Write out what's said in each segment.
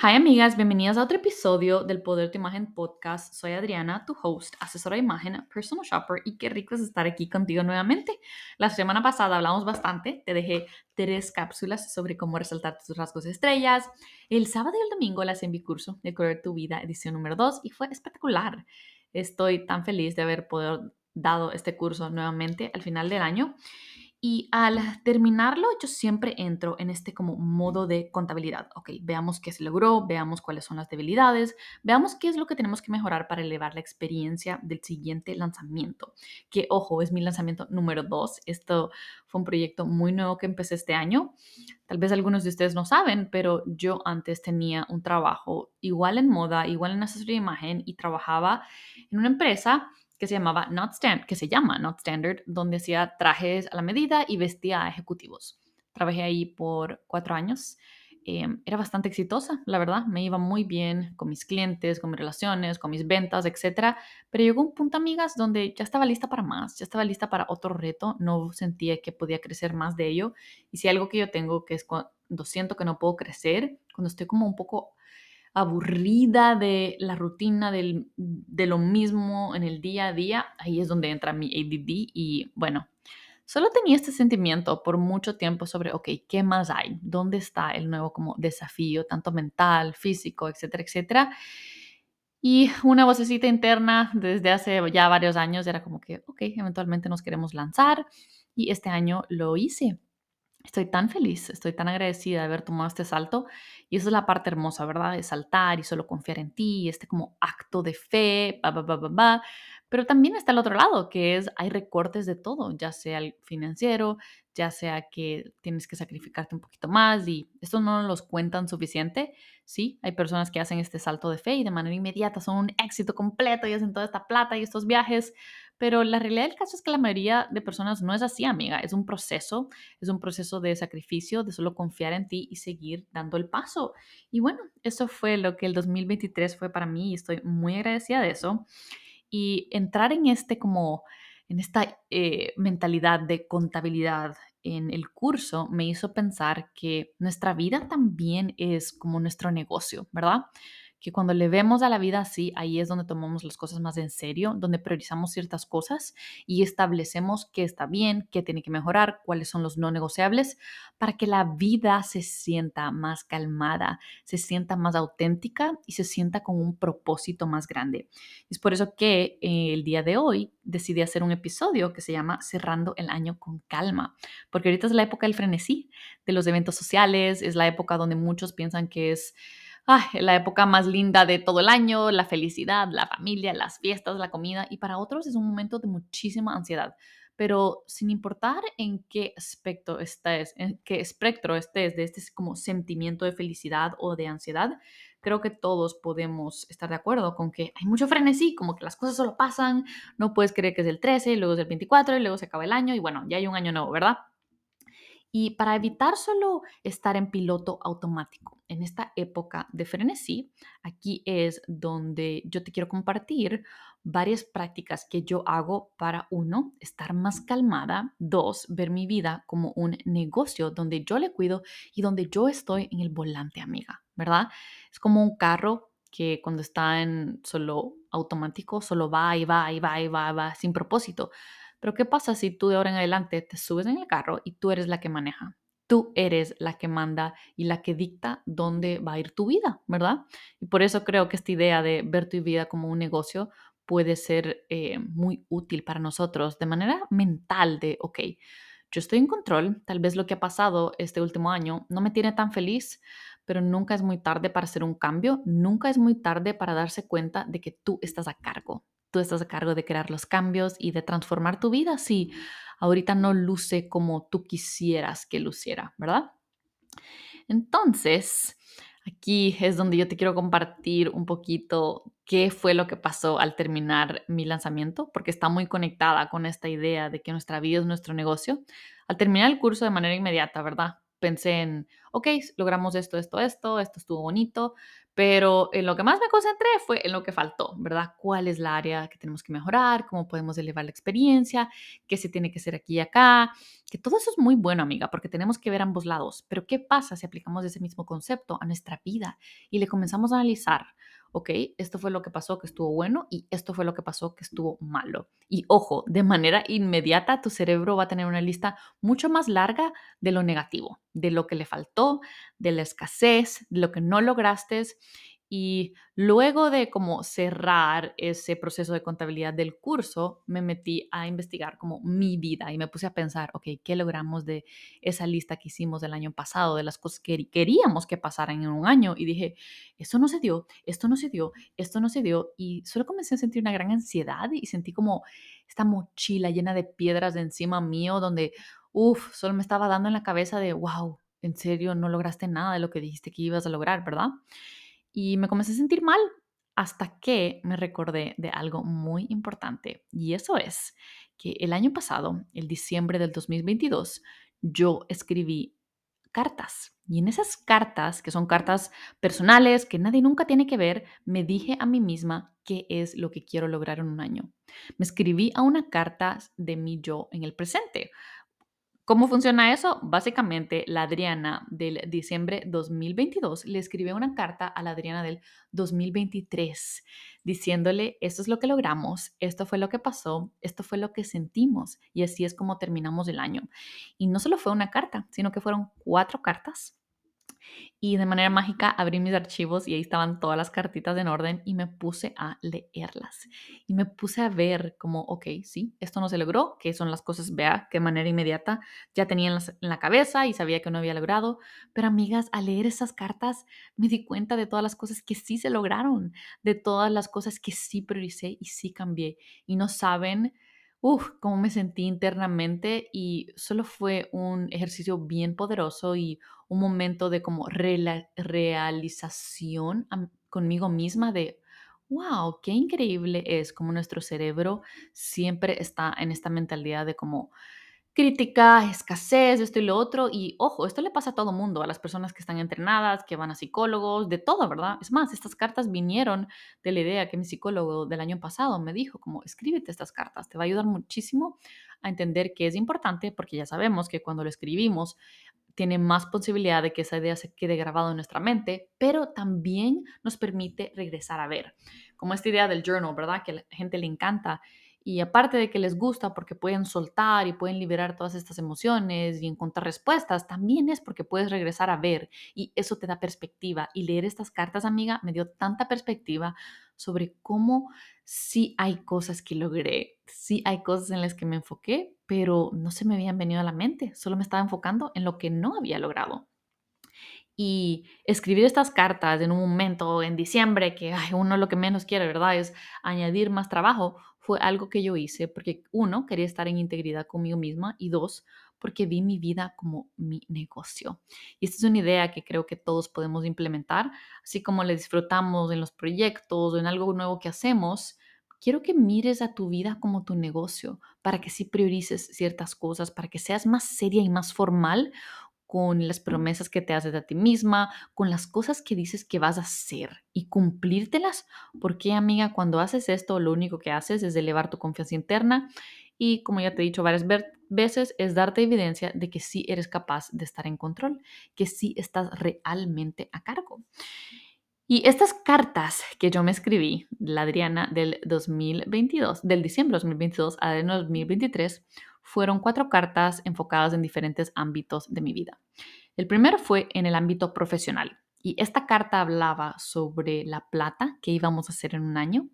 Hi amigas, bienvenidas a otro episodio del Poder de tu Imagen podcast. Soy Adriana, tu host, asesora de imagen, personal shopper y qué rico es estar aquí contigo nuevamente. La semana pasada hablamos bastante, te dejé tres cápsulas sobre cómo resaltar tus rasgos estrellas. El sábado y el domingo las envié curso de Color tu Vida, edición número 2 y fue espectacular. Estoy tan feliz de haber podido dado este curso nuevamente al final del año. Y al terminarlo, yo siempre entro en este como modo de contabilidad. Ok, veamos qué se logró, veamos cuáles son las debilidades, veamos qué es lo que tenemos que mejorar para elevar la experiencia del siguiente lanzamiento. Que, ojo, es mi lanzamiento número dos. Esto fue un proyecto muy nuevo que empecé este año. Tal vez algunos de ustedes no saben, pero yo antes tenía un trabajo igual en moda, igual en asesoría de imagen y trabajaba en una empresa que se llamaba Not que se llama Not Standard, donde hacía trajes a la medida y vestía a ejecutivos. Trabajé ahí por cuatro años. Em, era bastante exitosa, la verdad. Me iba muy bien con mis clientes, con mis relaciones, con mis ventas, etc. Pero llegó un punto, amigas, donde ya estaba lista para más, ya estaba lista para otro reto. No sentía que podía crecer más de ello. Y si algo que yo tengo, que es cuando siento que no puedo crecer, cuando estoy como un poco aburrida de la rutina de lo mismo en el día a día, ahí es donde entra mi ADD y bueno, solo tenía este sentimiento por mucho tiempo sobre, ok, ¿qué más hay? ¿Dónde está el nuevo como desafío, tanto mental, físico, etcétera, etcétera? Y una vocecita interna desde hace ya varios años era como que, ok, eventualmente nos queremos lanzar y este año lo hice. Estoy tan feliz, estoy tan agradecida de haber tomado este salto y esa es la parte hermosa, ¿verdad? De saltar y solo confiar en ti, este como acto de fe, ba, ba, ba. Pero también está el otro lado, que es hay recortes de todo, ya sea el financiero, ya sea que tienes que sacrificarte un poquito más y esto no los cuentan suficiente. Sí, hay personas que hacen este salto de fe y de manera inmediata son un éxito completo y hacen toda esta plata y estos viajes, pero la realidad del caso es que la mayoría de personas no es así, amiga. Es un proceso, es un proceso de sacrificio, de solo confiar en ti y seguir dando el paso. Y bueno, eso fue lo que el 2023 fue para mí y estoy muy agradecida de eso. Y entrar en este como, en esta eh, mentalidad de contabilidad en el curso me hizo pensar que nuestra vida también es como nuestro negocio, ¿verdad? Que cuando le vemos a la vida así, ahí es donde tomamos las cosas más en serio, donde priorizamos ciertas cosas y establecemos qué está bien, qué tiene que mejorar, cuáles son los no negociables, para que la vida se sienta más calmada, se sienta más auténtica y se sienta con un propósito más grande. Es por eso que eh, el día de hoy decidí hacer un episodio que se llama Cerrando el año con calma, porque ahorita es la época del frenesí, de los eventos sociales, es la época donde muchos piensan que es la época más linda de todo el año, la felicidad, la familia, las fiestas, la comida, y para otros es un momento de muchísima ansiedad. Pero sin importar en qué aspecto estés, en qué espectro estés de este como sentimiento de felicidad o de ansiedad, creo que todos podemos estar de acuerdo con que hay mucho frenesí, como que las cosas solo pasan, no puedes creer que es el 13, luego es el 24 y luego se acaba el año y bueno, ya hay un año nuevo, ¿verdad? Y para evitar solo estar en piloto automático en esta época de frenesí, aquí es donde yo te quiero compartir varias prácticas que yo hago para, uno, estar más calmada, dos, ver mi vida como un negocio donde yo le cuido y donde yo estoy en el volante, amiga, ¿verdad? Es como un carro que cuando está en solo automático, solo va y va y va y va, sin propósito. Pero ¿qué pasa si tú de ahora en adelante te subes en el carro y tú eres la que maneja? Tú eres la que manda y la que dicta dónde va a ir tu vida, ¿verdad? Y por eso creo que esta idea de ver tu vida como un negocio puede ser eh, muy útil para nosotros de manera mental de, ok, yo estoy en control, tal vez lo que ha pasado este último año no me tiene tan feliz, pero nunca es muy tarde para hacer un cambio, nunca es muy tarde para darse cuenta de que tú estás a cargo, tú estás a cargo de crear los cambios y de transformar tu vida si ahorita no luce como tú quisieras que luciera, ¿verdad? Entonces, aquí es donde yo te quiero compartir un poquito qué fue lo que pasó al terminar mi lanzamiento, porque está muy conectada con esta idea de que nuestra vida es nuestro negocio. Al terminar el curso de manera inmediata, ¿verdad? pensé en, ok, logramos esto, esto, esto, esto estuvo bonito, pero en lo que más me concentré fue en lo que faltó, ¿verdad? ¿Cuál es la área que tenemos que mejorar? ¿Cómo podemos elevar la experiencia? ¿Qué se tiene que hacer aquí y acá? Que todo eso es muy bueno, amiga, porque tenemos que ver ambos lados. Pero ¿qué pasa si aplicamos ese mismo concepto a nuestra vida y le comenzamos a analizar? Ok, esto fue lo que pasó que estuvo bueno y esto fue lo que pasó que estuvo malo. Y ojo, de manera inmediata tu cerebro va a tener una lista mucho más larga de lo negativo, de lo que le faltó, de la escasez, de lo que no lograste y luego de como cerrar ese proceso de contabilidad del curso, me metí a investigar como mi vida y me puse a pensar, ¿qué logramos de esa lista que hicimos del año pasado, de las cosas que queríamos que pasaran en un año? Y dije, esto no se dio, esto no se dio, esto no se dio. Y solo comencé a sentir una gran ansiedad y sentí como esta mochila llena de piedras de encima mío, donde, uff, solo me estaba dando en la cabeza de, wow, en serio, no lograste nada de lo que dijiste que ibas a lograr, ¿verdad? Y me comencé a sentir mal hasta que me recordé de algo muy importante y eso es que el año pasado, el diciembre del 2022, yo escribí cartas y en esas cartas, que son cartas personales, que nadie nunca tiene que ver, me dije a mí misma qué es lo que quiero lograr en un año. Me escribí a una carta de mi yo en el presente, ¿Cómo funciona eso? Básicamente, la Adriana del diciembre 2022 le escribió una carta a la Adriana del 2023 diciéndole, esto es lo que logramos, esto fue lo que pasó, esto fue lo que sentimos y así es como terminamos el año. Y no solo fue una carta, sino que fueron cuatro cartas y de manera mágica abrí mis archivos y ahí estaban todas las cartitas en orden y me puse a leerlas. Y me puse a ver como, ok, sí, esto no se logró, que son las cosas, vea, que de manera inmediata ya tenía en la, cabeza y sabía que no había logrado. Pero amigas, al leer esas cartas me di cuenta de todas las cosas que sí se lograron, de todas las cosas que sí prioricé y sí cambié. Y no saben Uf, cómo me sentí internamente y solo fue un ejercicio bien poderoso y un momento de como realización conmigo misma de, wow, qué increíble es como nuestro cerebro siempre está en esta mentalidad de como crítica, escasez, esto y lo otro. Y ojo, esto le pasa a todo mundo, a las personas que están entrenadas, que van a psicólogos, de todo, ¿verdad? Es más, estas cartas vinieron de la idea que mi psicólogo del año pasado me dijo, como escríbete estas cartas, te va a ayudar muchísimo a entender que es importante, porque ya sabemos que cuando lo escribimos tiene más posibilidad de que esa idea se quede grabada en nuestra mente, pero también nos permite regresar a ver. Como esta idea del journal, ¿verdad? Que a la gente le encanta y aparte de que les gusta porque pueden soltar y pueden liberar todas estas emociones y encontrar respuestas, también es porque puedes regresar a ver y eso te da perspectiva. Y leer estas cartas, amiga, me dio tanta perspectiva sobre cómo sí hay cosas que logré, sí hay cosas en las que me enfoqué, pero no se me habían venido a la mente, solo me estaba enfocando en lo que no había logrado. Y escribir estas cartas en un momento, en diciembre, que uno lo que menos quiere, ¿verdad? Es añadir más trabajo, fue algo que yo hice porque, uno, quería estar en integridad conmigo misma y dos, porque vi mi vida como mi negocio. Y esta es una idea que creo que todos podemos implementar, así como le disfrutamos en los proyectos o en algo nuevo que hacemos. Quiero que mires a tu vida como tu negocio, para que sí priorices ciertas cosas, para que seas más seria y más formal con las promesas que te haces a ti misma, con las cosas que dices que vas a hacer y cumplírtelas. Porque, amiga, cuando haces esto, lo único que haces es elevar tu confianza interna y, como ya te he dicho varias veces, es darte evidencia de que sí eres capaz de estar en control, que sí estás realmente a cargo. Y estas cartas que yo me escribí, la Adriana del 2022, del diciembre de 2022 a del 2023, fueron cuatro cartas enfocadas en diferentes ámbitos de mi vida. El primero fue en el ámbito profesional y esta carta hablaba sobre la plata que íbamos a hacer en un año,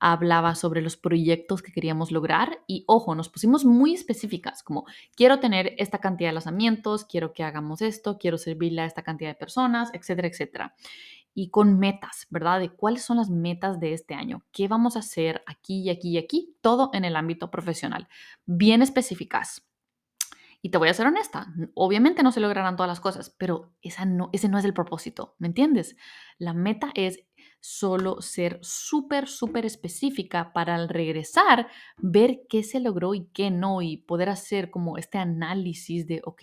hablaba sobre los proyectos que queríamos lograr y ojo, nos pusimos muy específicas como quiero tener esta cantidad de lanzamientos, quiero que hagamos esto, quiero servirle a esta cantidad de personas, etcétera, etcétera y con metas, ¿verdad? De cuáles son las metas de este año, qué vamos a hacer aquí y aquí y aquí, todo en el ámbito profesional, bien específicas. Y te voy a ser honesta, obviamente no se lograrán todas las cosas, pero esa no, ese no es el propósito, ¿me entiendes? La meta es solo ser súper, súper específica para al regresar ver qué se logró y qué no y poder hacer como este análisis de, ok,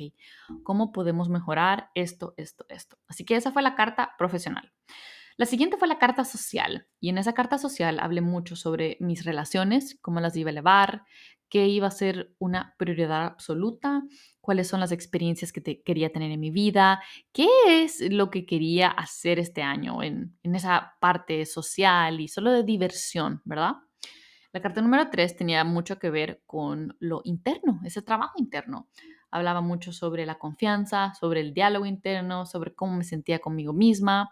¿cómo podemos mejorar esto, esto, esto? Así que esa fue la carta profesional. La siguiente fue la carta social y en esa carta social hablé mucho sobre mis relaciones, cómo las iba a elevar, qué iba a ser una prioridad absoluta, cuáles son las experiencias que te quería tener en mi vida, qué es lo que quería hacer este año en, en esa parte social y solo de diversión, ¿verdad? La carta número tres tenía mucho que ver con lo interno, ese trabajo interno. Hablaba mucho sobre la confianza, sobre el diálogo interno, sobre cómo me sentía conmigo misma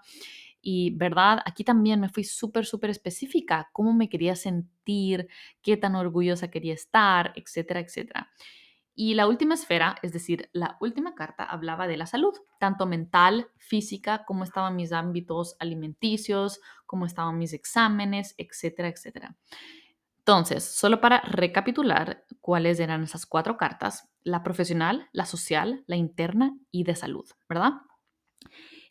y, ¿verdad? Aquí también me fui súper, súper específica, cómo me quería sentir, qué tan orgullosa quería estar, etcétera, etcétera. Y la última esfera, es decir, la última carta hablaba de la salud, tanto mental, física, cómo estaban mis ámbitos alimenticios, cómo estaban mis exámenes, etcétera, etcétera. Entonces, solo para recapitular cuáles eran esas cuatro cartas, la profesional, la social, la interna y de salud, ¿verdad?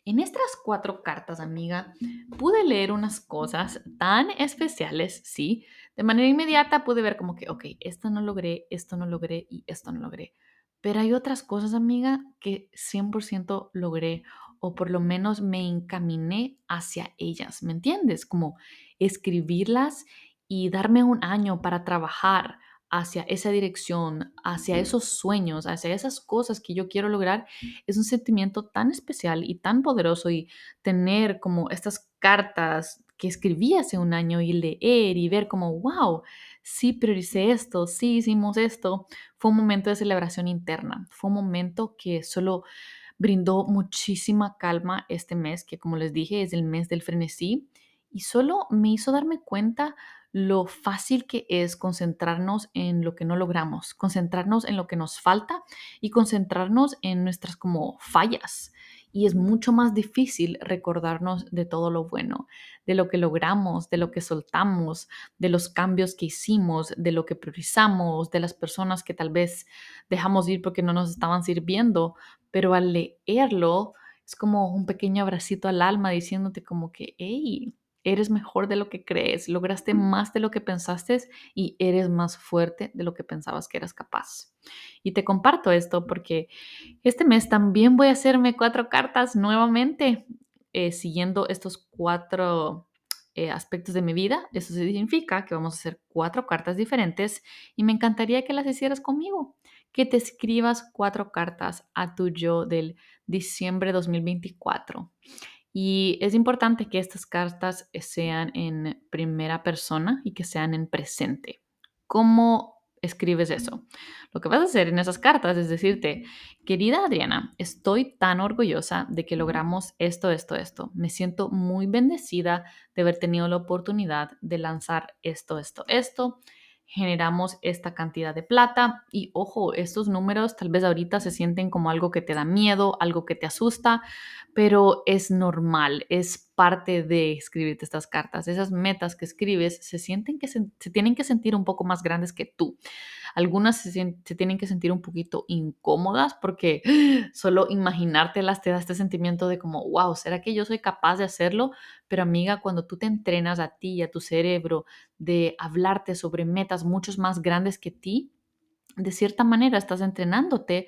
En estas cuatro cartas, amiga, pude leer unas cosas tan especiales, sí. De manera inmediata pude ver como que, ok, esto no logré, esto no logré y esto no logré. Pero hay otras cosas, amiga, que 100% logré o por lo menos me encaminé hacia ellas, ¿me entiendes? Como escribirlas y darme un año para trabajar, hacia esa dirección, hacia esos sueños, hacia esas cosas que yo quiero lograr, es un sentimiento tan especial y tan poderoso y tener como estas cartas que escribí hace un año y leer y ver como, wow, sí prioricé esto, sí hicimos esto, fue un momento de celebración interna, fue un momento que solo brindó muchísima calma este mes, que como les dije es el mes del frenesí, y solo me hizo darme cuenta lo fácil que es concentrarnos en lo que no logramos, concentrarnos en lo que nos falta y concentrarnos en nuestras como fallas. Y es mucho más difícil recordarnos de todo lo bueno, de lo que logramos, de lo que soltamos, de los cambios que hicimos, de lo que priorizamos, de las personas que tal vez dejamos ir porque no nos estaban sirviendo. Pero al leerlo es como un pequeño abracito al alma diciéndote como que, hey, eres mejor de lo que crees, lograste más de lo que pensaste y eres más fuerte de lo que pensabas que eras capaz. Y te comparto esto porque este mes también voy a hacerme cuatro cartas nuevamente, eh, siguiendo estos cuatro eh, aspectos de mi vida. Eso significa que vamos a hacer cuatro cartas diferentes y me encantaría que las hicieras conmigo, que te escribas cuatro cartas a tu yo del diciembre 2024. Y es importante que estas cartas sean en primera persona y que sean en presente. ¿Cómo escribes eso? Lo que vas a hacer en esas cartas es decirte, querida Adriana, estoy tan orgullosa de que logramos esto, esto, esto. Me siento muy bendecida de haber tenido la oportunidad de lanzar esto, esto, esto generamos esta cantidad de plata y ojo, estos números tal vez ahorita se sienten como algo que te da miedo, algo que te asusta, pero es normal, es parte de escribirte estas cartas. Esas metas que escribes se sienten que se, tienen que sentir un poco más grandes que tú. Algunas se, tienen que sentir un poquito incómodas porque solo imaginártelas te da este sentimiento de como, wow, ¿será que yo soy capaz de hacerlo? Pero amiga, cuando tú te entrenas a ti y a tu cerebro de hablarte sobre metas muchos más grandes que ti, de cierta manera estás entrenándote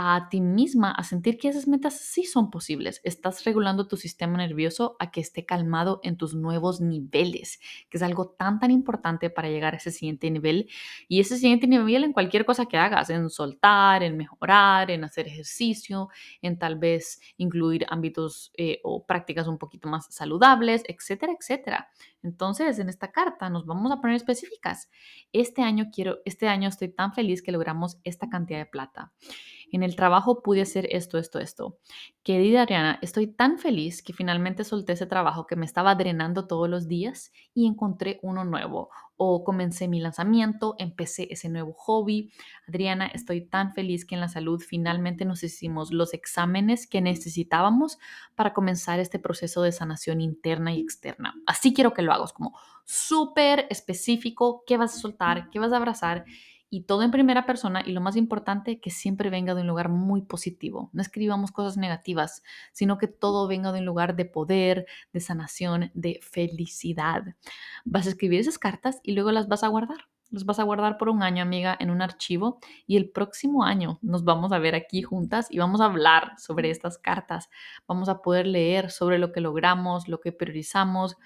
a ti misma a sentir que esas metas sí son posibles. Estás regulando tu sistema nervioso a que esté calmado en tus nuevos niveles, que es algo tan, tan importante para llegar a ese siguiente nivel. Y ese siguiente nivel en cualquier cosa que hagas, en soltar, en mejorar, en hacer ejercicio, en tal vez incluir ámbitos eh, o prácticas un poquito más saludables, etcétera, etcétera. Entonces, en esta carta nos vamos a poner específicas. Este año quiero, este año estoy tan feliz que logramos esta cantidad de plata. En el trabajo pude hacer esto, esto, esto. Querida Ariana, estoy tan feliz que finalmente solté ese trabajo que me estaba drenando todos los días y encontré uno nuevo. O comencé mi lanzamiento, empecé ese nuevo hobby. Adriana, estoy tan feliz que en la salud finalmente nos hicimos los exámenes que necesitábamos para comenzar este proceso de sanación interna y externa. Así quiero que lo hagas, como súper específico, qué vas a soltar, qué vas a abrazar y todo en primera persona y lo más importante, que siempre venga de un lugar muy positivo. No escribamos cosas negativas, sino que todo venga de un lugar de poder, de sanación, de felicidad. Vas a escribir esas cartas y luego las vas a guardar. Las vas a guardar por un año, amiga, en un archivo y el próximo año nos vamos a ver aquí juntas y vamos a hablar sobre estas cartas. Vamos a poder leer sobre lo que logramos, lo que priorizamos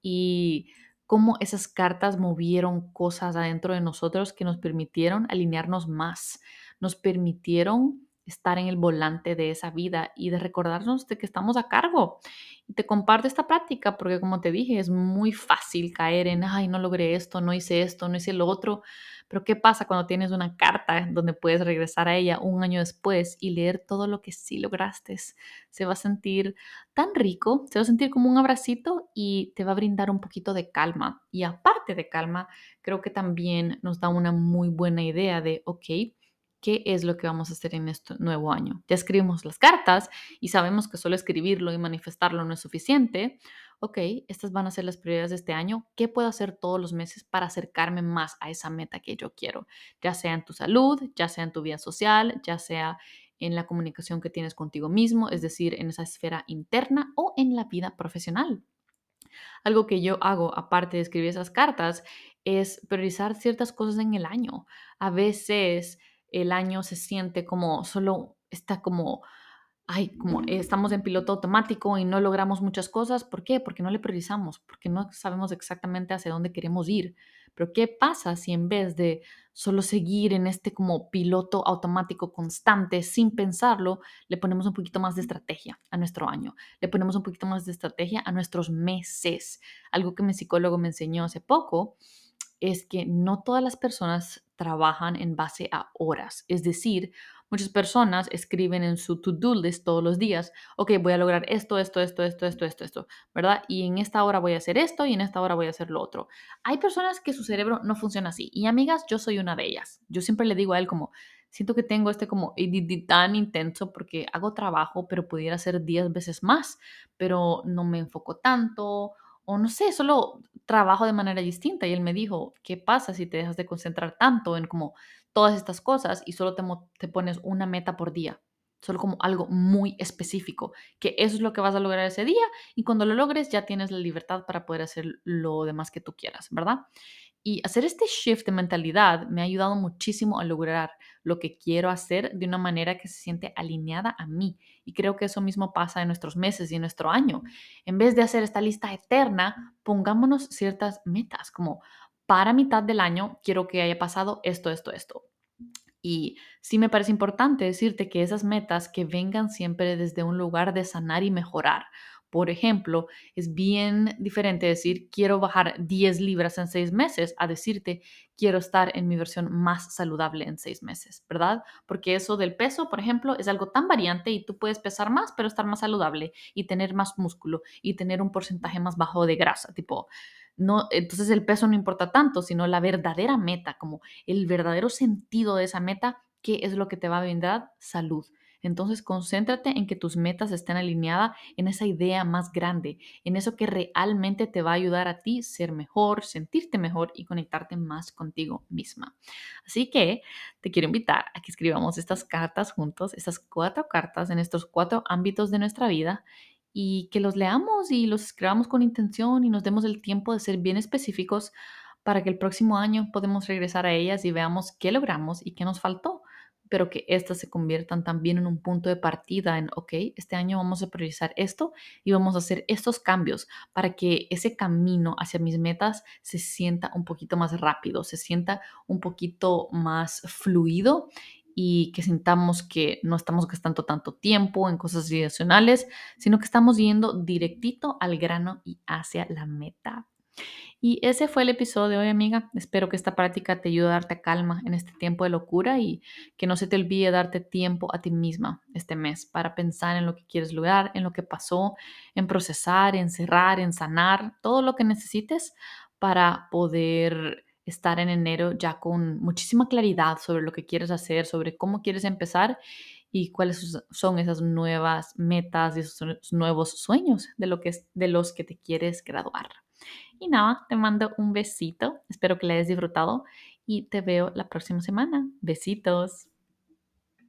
y cómo esas cartas movieron cosas adentro de nosotros que nos permitieron alinearnos más, nos permitieron estar en el volante de esa vida y de recordarnos de que estamos a cargo. Y te comparto esta práctica porque como te dije, es muy fácil caer en, ay, no logré esto, no hice esto, no hice lo otro, pero ¿qué pasa cuando tienes una carta donde puedes regresar a ella un año después y leer todo lo que sí lograste? Se va a sentir tan rico, se va a sentir como un abracito y te va a brindar un poquito de calma. Y aparte de calma, creo que también nos da una muy buena idea de, ok, qué es lo que vamos a hacer en este nuevo año. Ya escribimos las cartas y sabemos que solo escribirlo y manifestarlo no es suficiente. Ok, estas van a ser las prioridades de este año. ¿Qué puedo hacer todos los meses para acercarme más a esa meta que yo quiero? Ya sea en tu salud, ya sea en tu vida social, ya sea en la comunicación que tienes contigo mismo, es decir, en esa esfera interna o en la vida profesional. Algo que yo hago, aparte de escribir esas cartas, es priorizar ciertas cosas en el año. A veces el año se siente como solo está como, ay, como estamos en piloto automático y no logramos muchas cosas. ¿Por qué? Porque no le priorizamos, porque no sabemos exactamente hacia dónde queremos ir. Pero ¿qué pasa si en vez de solo seguir en este como piloto automático constante sin pensarlo, le ponemos un poquito más de estrategia a nuestro año, le ponemos un poquito más de estrategia a nuestros meses? Algo que mi psicólogo me enseñó hace poco es que no todas las personas trabajan en base a horas. Es decir, muchas personas escriben en su to-do list todos los días, ok, voy a lograr esto, esto, esto, esto, esto, esto, esto, ¿verdad? Y en esta hora voy a hacer esto y en esta hora voy a hacer lo otro. Hay personas que su cerebro no funciona así. Y amigas, yo soy una de ellas. Yo siempre le digo a él como, siento que tengo este como tan intenso porque hago trabajo, pero pudiera hacer 10 veces más, pero no me enfoco tanto o no sé, solo trabajo de manera distinta. Y él me dijo, ¿qué pasa si te dejas de concentrar tanto en como todas estas cosas y solo te, te pones una meta por día? Solo como algo muy específico, que eso es lo que vas a lograr ese día y cuando lo logres ya tienes la libertad para poder hacer lo demás que tú quieras, ¿verdad? Y hacer este shift de mentalidad me ha ayudado muchísimo a lograr lo que quiero hacer de una manera que se siente alineada a mí. Y creo que eso mismo pasa en nuestros meses y en nuestro año. En vez de hacer esta lista eterna, pongámonos ciertas metas, como para mitad del año quiero que haya pasado esto, esto, esto. Y sí me parece importante decirte que esas metas que vengan siempre desde un lugar de sanar y mejorar, por ejemplo, es bien diferente decir quiero bajar 10 libras en 6 meses a decirte quiero estar en mi versión más saludable en 6 meses, ¿verdad? Porque eso del peso, por ejemplo, es algo tan variante y tú puedes pesar más pero estar más saludable y tener más músculo y tener un porcentaje más bajo de grasa, tipo no, entonces el peso no importa tanto, sino la verdadera meta, como el verdadero sentido de esa meta, que es lo que te va a brindar salud. Entonces, concéntrate en que tus metas estén alineadas en esa idea más grande, en eso que realmente te va a ayudar a ti ser mejor, sentirte mejor y conectarte más contigo misma. Así que te quiero invitar a que escribamos estas cartas juntos, estas cuatro cartas en estos cuatro ámbitos de nuestra vida y que los leamos y los escribamos con intención y nos demos el tiempo de ser bien específicos para que el próximo año podamos regresar a ellas y veamos qué logramos y qué nos faltó pero que éstas se conviertan también en un punto de partida en, ok, este año vamos a priorizar esto y vamos a hacer estos cambios para que ese camino hacia mis metas se sienta un poquito más rápido, se sienta un poquito más fluido y que sintamos que no estamos gastando tanto tiempo en cosas adicionales, sino que estamos yendo directito al grano y hacia la meta. Y ese fue el episodio de hoy, amiga. Espero que esta práctica te ayude a darte calma en este tiempo de locura y que no se te olvide darte tiempo a ti misma este mes para pensar en lo que quieres lograr, en lo que pasó, en procesar, en cerrar, en sanar, todo lo que necesites para poder estar en enero ya con muchísima claridad sobre lo que quieres hacer, sobre cómo quieres empezar y cuáles son esas nuevas metas y esos nuevos sueños de, lo que es, de los que te quieres graduar. Y nada, te mando un besito, espero que le hayas disfrutado y te veo la próxima semana. Besitos.